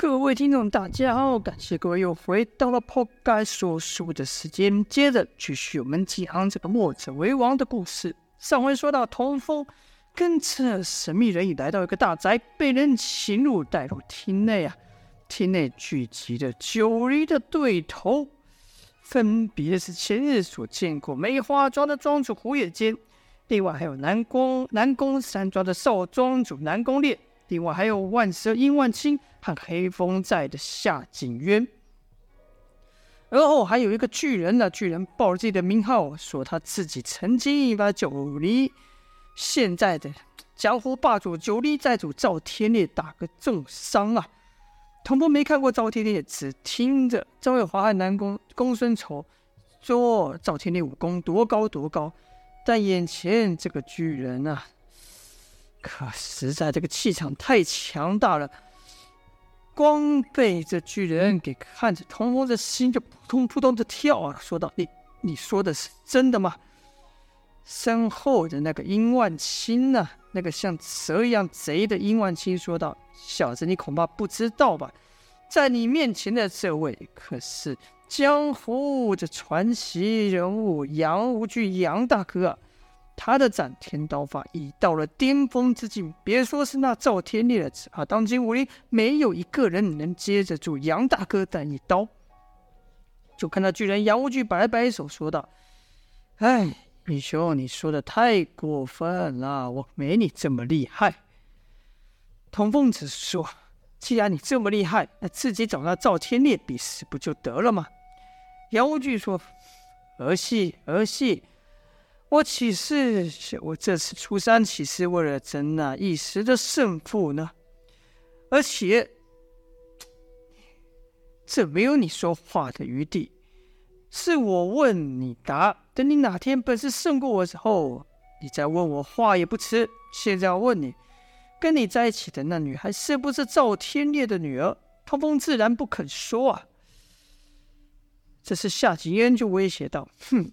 各位听众，大家好！感谢各位又回到了破盖说书的时间。接着继续我们讲这个墨者为王的故事。上回说到，童风跟着神秘人影来到一个大宅，被人侵入，带入厅内啊。厅内聚集着九黎的对头，分别是前日所见过梅花庄的庄主胡野间，另外还有南宫南宫山庄的少庄主南宫烈。另外还有万蛇殷万青和黑风寨的夏景渊，而后还有一个巨人呢。巨人报了自己的名号，说他自己曾经把九黎现在的江湖霸主九黎寨主赵天烈打个重伤啊。童风没看过赵天烈，只听着赵月华和南宫公孙仇说赵天烈武功多高多高，但眼前这个巨人啊。可实在这个气场太强大了，光被这巨人给看着，童风的心就扑通扑通的跳啊！说道：“你你说的是真的吗？”身后的那个殷万青呢？那个像蛇一样贼的殷万青说道：“小子，你恐怕不知道吧？在你面前的这位可是江湖的传奇人物杨无惧杨大哥！”他的斩天刀法已到了巅峰之境，别说是那赵天烈了，只怕当今武林没有一个人能接得住杨大哥的一刀。就看到巨人杨无惧摆了摆手，说道：“哎，英雄，你说的太过分了，我没你这么厉害。”童凤子说：“既然你这么厉害，那自己找那赵天烈比试不就得了吗？”杨无惧说：“儿戏，儿戏。”我岂是我这次出山岂是为了争那一时的胜负呢？而且这没有你说话的余地，是我问你答。等你哪天本事胜过我之后，你再问我话也不迟。现在要问你，跟你在一起的那女孩是不是赵天烈的女儿？童风自然不肯说啊。这时夏景渊就威胁道：“哼。”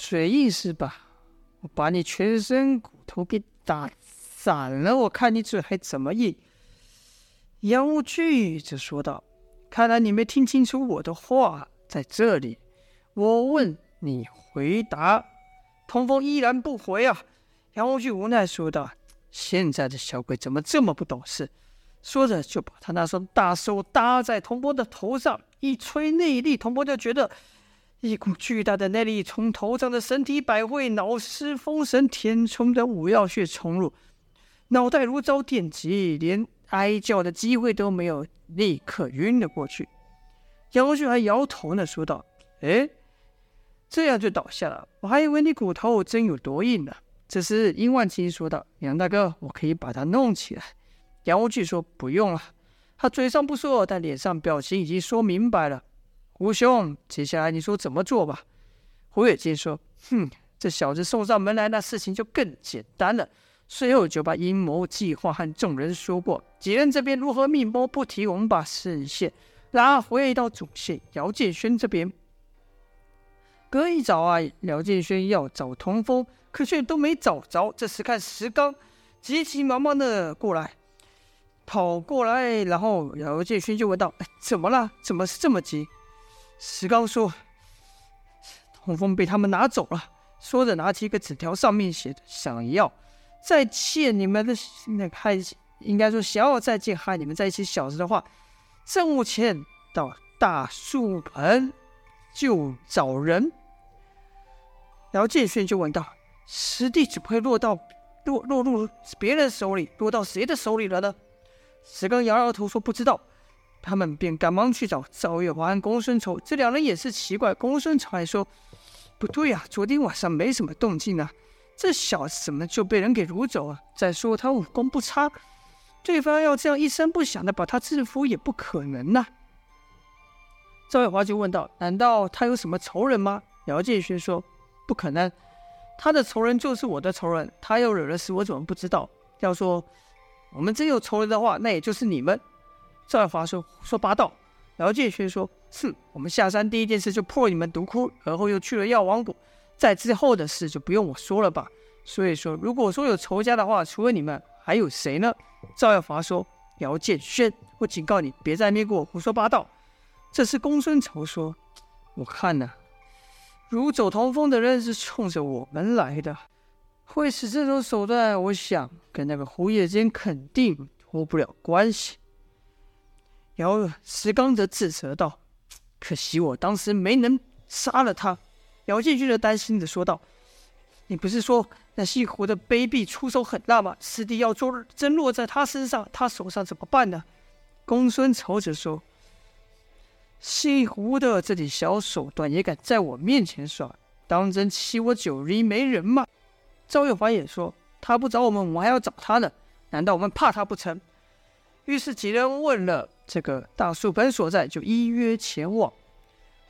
嘴硬是吧？我把你全身骨头给打散了，我看你嘴还怎么硬。杨无惧则说道：“看来你没听清楚我的话，在这里，我问你回答。”童风依然不回啊。杨无惧无奈说道：“现在的小鬼怎么这么不懂事？”说着就把他那双大手搭在童风的头上，一吹内力，童风就觉得。一股巨大的内力从头上的神体百会、脑尸、风神、填充的五曜穴冲入，脑袋如遭电击，连哀叫的机会都没有，立刻晕了过去。杨无惧还摇头呢，说道：“哎，这样就倒下了，我还以为你骨头真有多硬呢。”这时，殷万青说道：“杨大哥，我可以把他弄起来。”杨无惧说：“不用了。”他嘴上不说，但脸上表情已经说明白了。吴兄，接下来你说怎么做吧？胡野间说：“哼，这小子送上门来，那事情就更简单了。”随后就把阴谋计划和众人说过。几人这边如何密谋不提，我们把视线拉回到主线。姚建轩这边，隔一早啊，姚建轩要找童风，可却都没找着。这时看石刚急急忙忙的过来，跑过来，然后姚建轩就问道：“哎，怎么了？怎么是这么急？”石刚说：“童风被他们拿走了。”说着，拿起一个纸条，上面写着：“想要再见你们的那个害，应该说想要再见害你们在一起小子的话，正午前到大树盆就找人。”然后建勋就问道：“师弟怎么会落到落落入别人手里？落到谁的手里了呢？”石刚摇摇头说：“不知道。”他们便赶忙去找赵月华和公孙仇，这两人也是奇怪。公孙仇还说：“不对呀、昨天晚上没什么动静啊，这小子怎么就被人给掳走啊？再说他武功不差，对方要这样一声不响的把他制服也不可能呐、”赵月华就问道：“难道他有什么仇人吗？”姚建勋说：“不可能，他的仇人就是我的仇人，他要惹的事我怎么不知道？要说我们真有仇人的话，那也就是你们。”赵耀华说：“胡说八道。”姚建轩说：“哼，我们下山第一件事就破你们独窟，而后又去了药王谷，在之后的事就不用我说了吧。所以说，如果说有仇家的话，除了你们，还有谁呢？”赵耀华说：“姚建轩，我警告你，别再那边给我胡说八道。这是公孙仇说：“我看呐、啊，如走同风的人是冲着我们来的，会使这种手段，我想跟那个胡野间肯定脱不了关系。”姚石刚则自责道：“可惜我当时没能杀了他。”姚建军则担心的说道：“你不是说那姓胡的卑鄙出手狠辣吗？师弟要做真落在他身上，他手上怎么办呢？”公孙仇则说。姓胡的这点小手段也敢在我面前耍，当真欺我九黎没人吗？赵月华也说：“他不找我们，我们还要找他呢。难道我们怕他不成？”于是几人问了这个大树盆所在，就依约前往。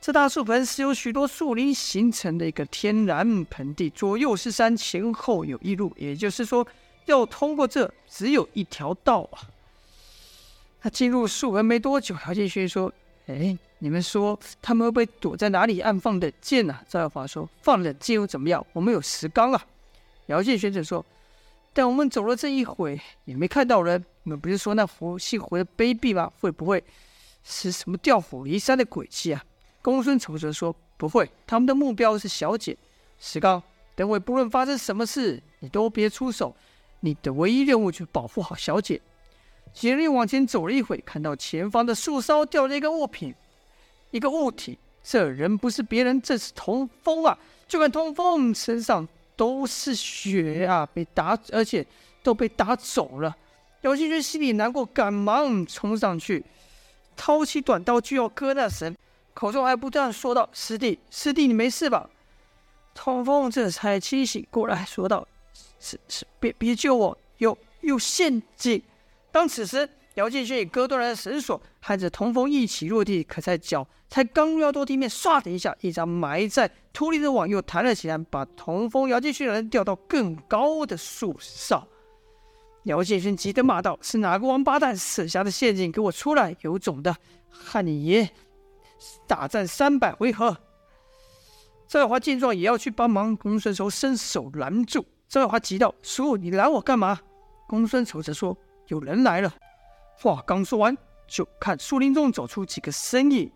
这大树盆是由许多树林形成的一个天然盆地，左右是山，前后有一路，也就是说，要通过这只有一条道啊。他进入树盆没多久，姚建勋说。哎，你们说他们会不会躲在哪里暗放冷箭呢？赵耀华说：“放冷箭又怎么样？我们有石缸啊。”姚建轩则说：“但我们走了这一会，也没看到人。你们不是说那胡姓胡的卑鄙吗？会不会是什么调虎离山的诡计啊？”公孙丑则说：“不会，他们的目标是小姐。石刚，等会不论发生什么事，你都别出手。你的唯一任务就是保护好小姐。”几人又往前走了一会，看到前方的树梢掉了一个物品，一个物体。这人不是别人，正是童风啊！就看童风身上都是血啊，被打，而且都被打肿了。姚建军心里难过，赶忙冲上去，掏起短刀就要割那神，口中还不断说道：“师弟，师弟，你没事吧？”童风这才清醒过来，说道：“是是，别别救我，有有陷阱。”当此时，姚建勋也割断了绳索，和着童风一起落地。可在脚才刚要落地面，唰的一下，一张埋在土里的网又弹了起来，把童风、姚建勋两人吊到更高的树上。姚建勋急得骂道：“是哪个王八蛋设下的陷阱？给我出来！有种的，和你爷大战三百回合！”赵耀华见状也要去帮忙，公孙仇伸手拦住。赵耀华急道：“叔，你拦我干嘛？”公孙仇则说。有人来了，话刚说完，就看树林中走出几个身影。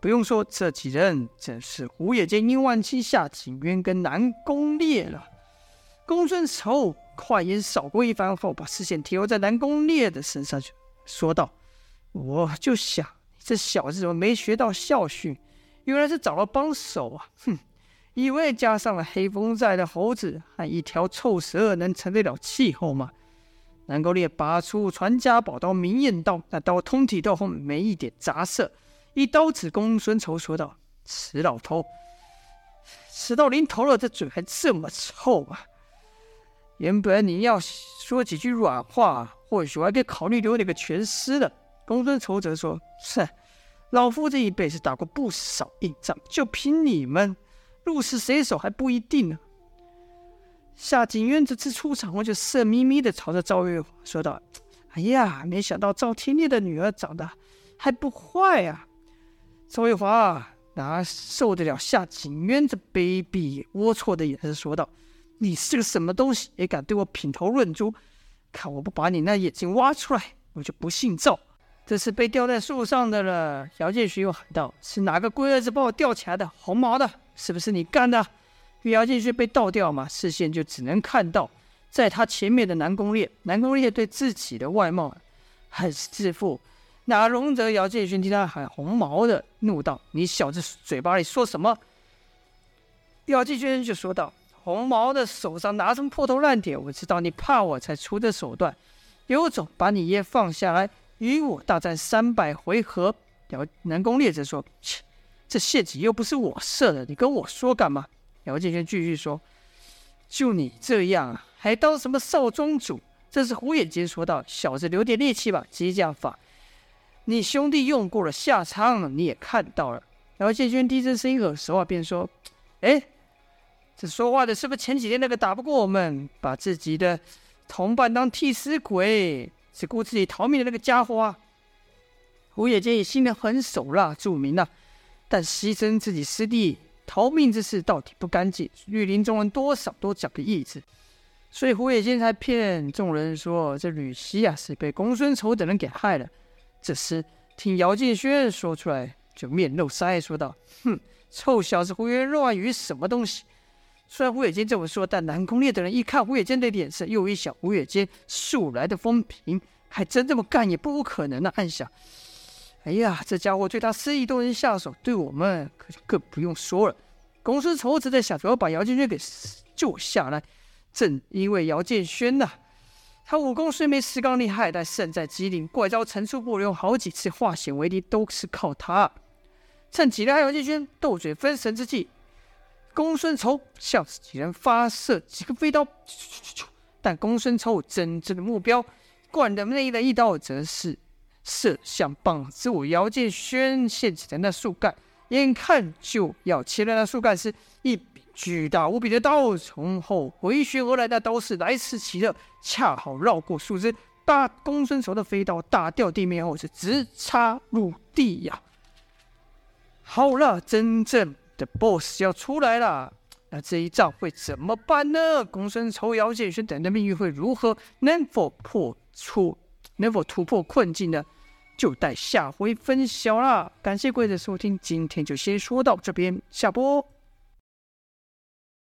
不用说，这几人正是胡野间殷万青、夏景渊跟南宫烈了。公孙仇快眼扫过一番后，把视线停留在南宫烈的身上去，说道：“我就想，这小子怎么没学到教训？原来是找了帮手啊！哼，以为加上了黑风寨的猴子和一条臭蛇能成得了气候吗？”南宫烈拔出传家宝刀明艳刀，那刀通体透红，没一点杂色，一刀指公孙仇，说道：“死老头，死到临头了，这嘴还这么臭啊！原本你要说几句软话，或许我还可以考虑留你个全尸的。”公孙仇则说：“是，老夫这一辈子打过不少硬仗，就凭你们，鹿死谁手还不一定呢。”夏景渊这次出场，我就色眯眯的朝着赵月华说道：“哎呀，没想到赵天烈的女儿长得还不坏啊！”赵月华哪受得了夏景渊这卑鄙龌龊的眼神，说道：“你是个什么东西，也敢对我品头论足？看我不把你那眼睛挖出来，我就不姓赵！”这是被吊在树上的了。姚建勋又喊道：“是哪个龟儿子把我吊起来的？红毛的，是不是你干的？”姚建勋被倒吊嘛，视线就只能看到在他前面的南宫烈。南宫烈对自己的外貌很是自负，哪容得姚建勋听他喊红毛的，怒道：“你小子嘴巴里说什么？”姚建勋就说道：“红毛的手上拿什么破头烂铁？我知道你怕我才出的手段，有种把你爷放下来与我大战三百回合。”姚南宫烈则说：“切，这陷阱又不是我设的，你跟我说干嘛？”姚建轩继续说：“就你这样啊，还当什么少庄主？”这是胡眼睛说道：“小子，留点力气吧，激将法，你兄弟用过了，下场你也看到了。”姚建轩低声声音耳熟啊，便说：“哎，这说话的是不是前几天那个打不过我们，把自己的同伴当替死鬼，只顾自己逃命的那个家伙啊？”胡眼睛也心里很手辣，著名了，但牺牲自己师弟。逃命之事到底不干净，绿林中人多少都讲个义字。所以胡野间才骗众人说这吕西啊是被公孙丑等人给害了。这时听姚敬轩说出来，就面露杀意说道：“哼，臭小子胡言乱语什么东西？”虽然胡野间这么说，但南宫烈等人一看胡野间的脸色，又一想胡野间素来的风评，还真这么干也不无可能啊！暗想：“哎呀，这家伙对他司仪都能下手，对我们可就更不用说了。”公孙丑则在想着要把姚建轩给救下来。正因为姚建轩呐，他武功虽没石刚厉害，但胜在机灵，怪招层出不穷，好几次化险为夷都是靠他。趁几人和姚建轩斗嘴分神之际，公孙丑向几人发射几个飞刀，但公孙丑真正的目标，灌的内的一刀，则是射向棒子我姚建轩掀起的那树干。眼看就要切断那树干时，一笔巨大无比的刀从后回旋而来，那刀势来势奇特，恰好绕过树枝，大公孙丑的飞刀打掉地面后是直插入地呀！好了，真正的 BOSS 要出来了，那这一仗会怎么办呢？公孙丑、姚建轩等的命运会如何？能否破出？能否突破困境呢？就待下回分晓啦！感谢各位的收听，今天就先说到这边，下播。